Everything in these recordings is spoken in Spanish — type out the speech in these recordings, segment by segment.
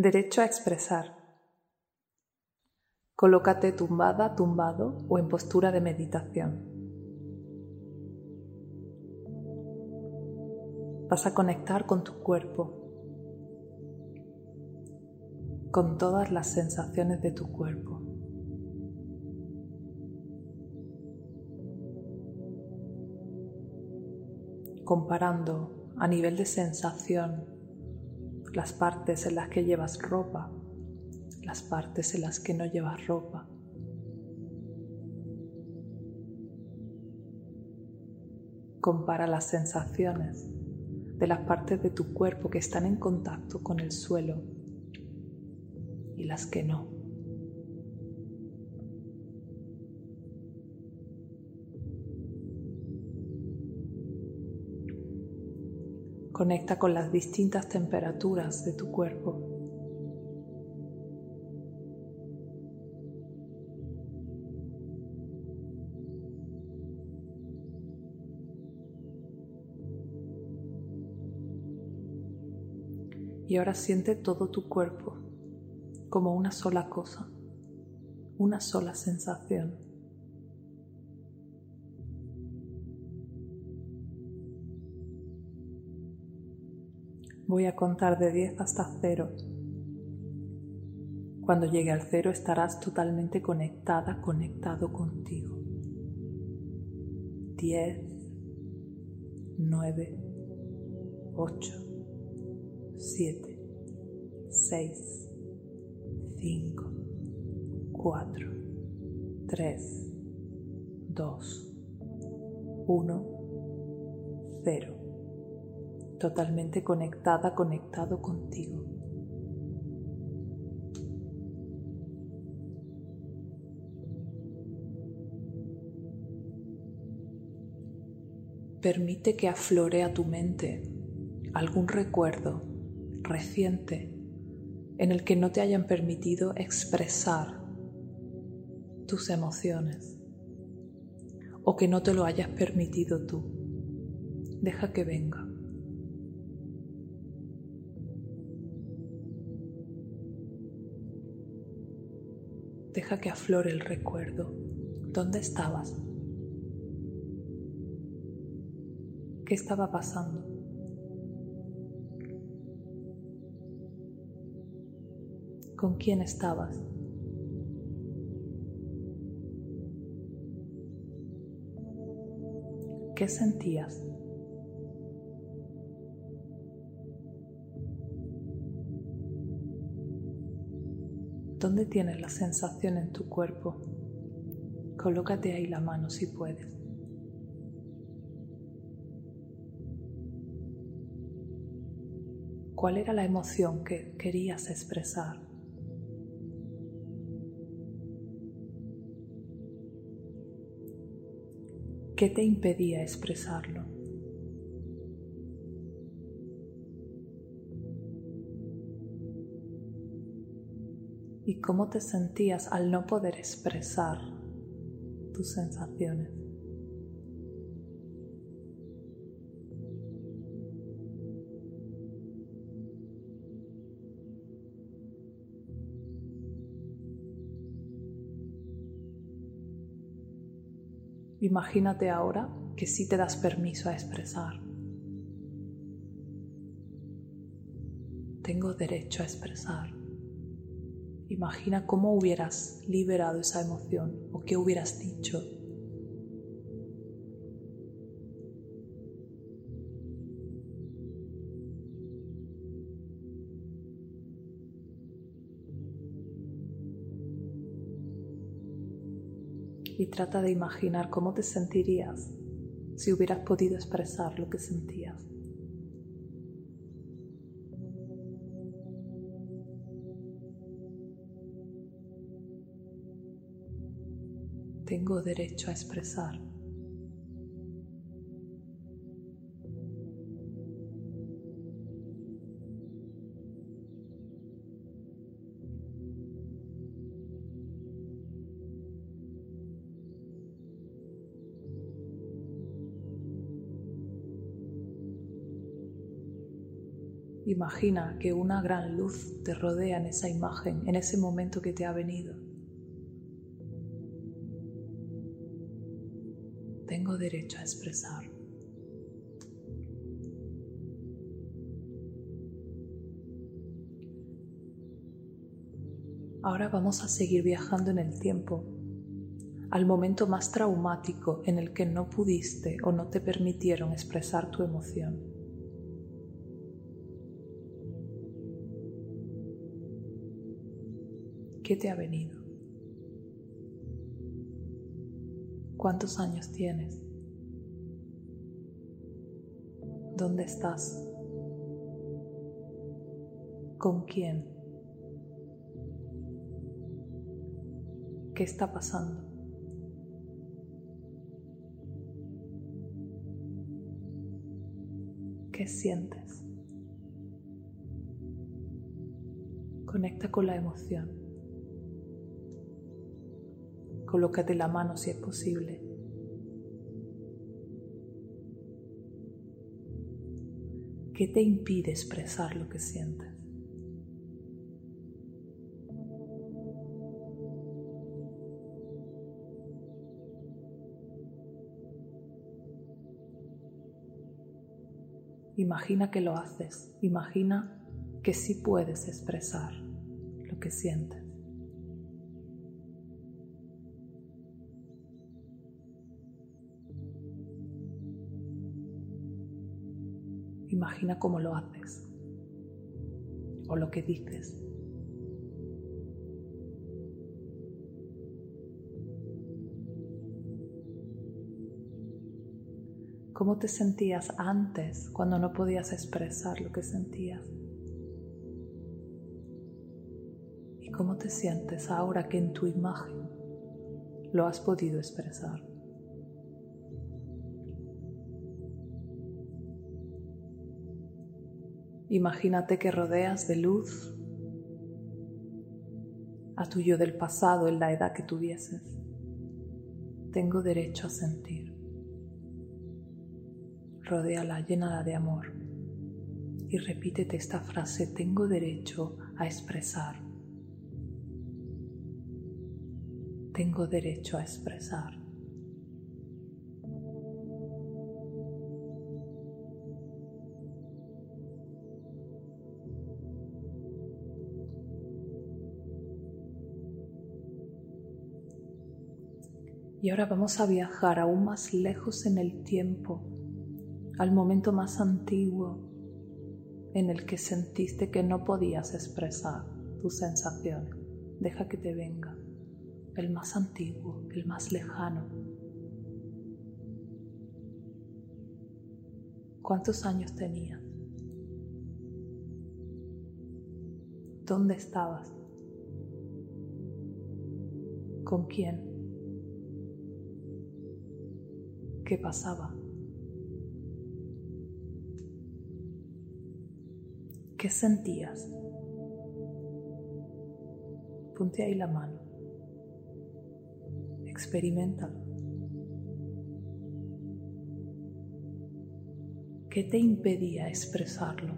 Derecho a expresar. Colócate tumbada, tumbado o en postura de meditación. Vas a conectar con tu cuerpo, con todas las sensaciones de tu cuerpo. Comparando a nivel de sensación las partes en las que llevas ropa, las partes en las que no llevas ropa. Compara las sensaciones de las partes de tu cuerpo que están en contacto con el suelo y las que no. Conecta con las distintas temperaturas de tu cuerpo. Y ahora siente todo tu cuerpo como una sola cosa, una sola sensación. Voy a contar de 10 hasta 0. Cuando llegue al cero estarás totalmente conectada, conectado contigo. 10, 9, 8, 7, 6, 5, 4, 3, 2, 1, 0 totalmente conectada, conectado contigo. Permite que aflore a tu mente algún recuerdo reciente en el que no te hayan permitido expresar tus emociones o que no te lo hayas permitido tú. Deja que venga. Deja que aflore el recuerdo. ¿Dónde estabas? ¿Qué estaba pasando? ¿Con quién estabas? ¿Qué sentías? ¿Dónde tienes la sensación en tu cuerpo? Colócate ahí la mano si puedes. ¿Cuál era la emoción que querías expresar? ¿Qué te impedía expresarlo? Y cómo te sentías al no poder expresar tus sensaciones. Imagínate ahora que sí te das permiso a expresar. Tengo derecho a expresar. Imagina cómo hubieras liberado esa emoción o qué hubieras dicho. Y trata de imaginar cómo te sentirías si hubieras podido expresar lo que sentías. tengo derecho a expresar. Imagina que una gran luz te rodea en esa imagen, en ese momento que te ha venido. Derecho a expresar. Ahora vamos a seguir viajando en el tiempo al momento más traumático en el que no pudiste o no te permitieron expresar tu emoción. ¿Qué te ha venido? ¿Cuántos años tienes? ¿Dónde estás? ¿Con quién? ¿Qué está pasando? ¿Qué sientes? Conecta con la emoción. Colócate la mano si es posible. ¿Qué te impide expresar lo que sientes? Imagina que lo haces, imagina que sí puedes expresar lo que sientes. Imagina cómo lo haces o lo que dices. ¿Cómo te sentías antes cuando no podías expresar lo que sentías? ¿Y cómo te sientes ahora que en tu imagen lo has podido expresar? Imagínate que rodeas de luz a tu yo del pasado en la edad que tuvieses. Tengo derecho a sentir rodéala, llénala de amor. Y repítete esta frase, tengo derecho a expresar. Tengo derecho a expresar. Y ahora vamos a viajar aún más lejos en el tiempo al momento más antiguo en el que sentiste que no podías expresar tus sensaciones. Deja que te venga el más antiguo, el más lejano. ¿Cuántos años tenías? ¿Dónde estabas? ¿Con quién? ¿Qué pasaba? ¿Qué sentías? Ponte ahí la mano. Experimentalo. ¿Qué te impedía expresarlo?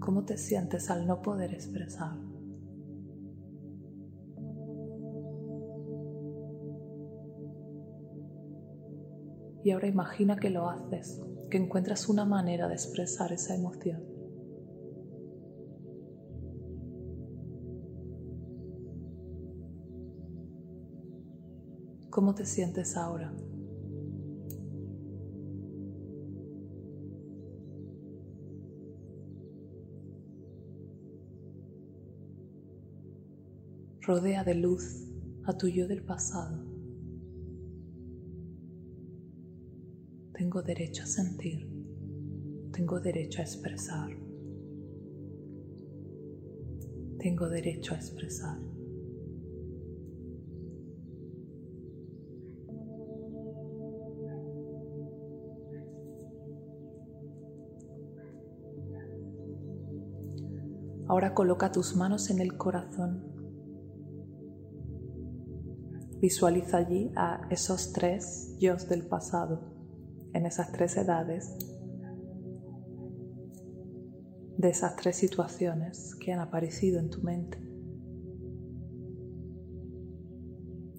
¿Cómo te sientes al no poder expresar? Y ahora imagina que lo haces, que encuentras una manera de expresar esa emoción. ¿Cómo te sientes ahora? Rodea de luz a tu yo del pasado. Tengo derecho a sentir. Tengo derecho a expresar. Tengo derecho a expresar. Ahora coloca tus manos en el corazón. Visualiza allí a esos tres yo del pasado en esas tres edades de esas tres situaciones que han aparecido en tu mente.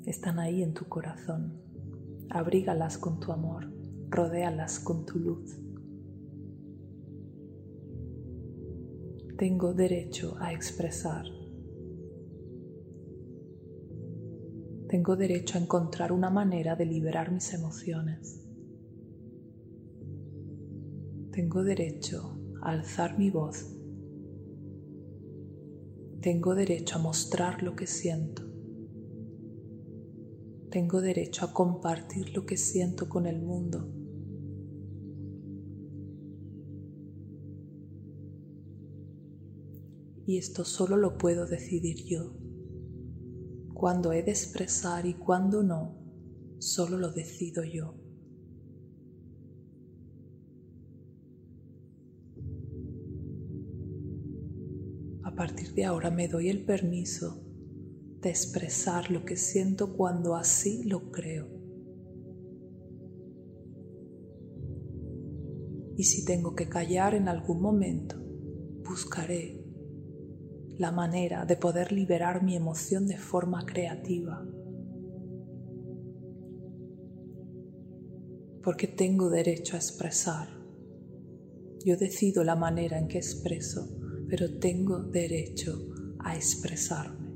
Están ahí en tu corazón. Abrígalas con tu amor, rodéalas con tu luz. Tengo derecho a expresar. Tengo derecho a encontrar una manera de liberar mis emociones. Tengo derecho alzar mi voz. Tengo derecho a mostrar lo que siento. Tengo derecho a compartir lo que siento con el mundo. Y esto solo lo puedo decidir yo. Cuando he de expresar y cuando no, solo lo decido yo. A partir de ahora me doy el permiso de expresar lo que siento cuando así lo creo. Y si tengo que callar en algún momento, buscaré la manera de poder liberar mi emoción de forma creativa. Porque tengo derecho a expresar. Yo decido la manera en que expreso pero tengo derecho a expresarme.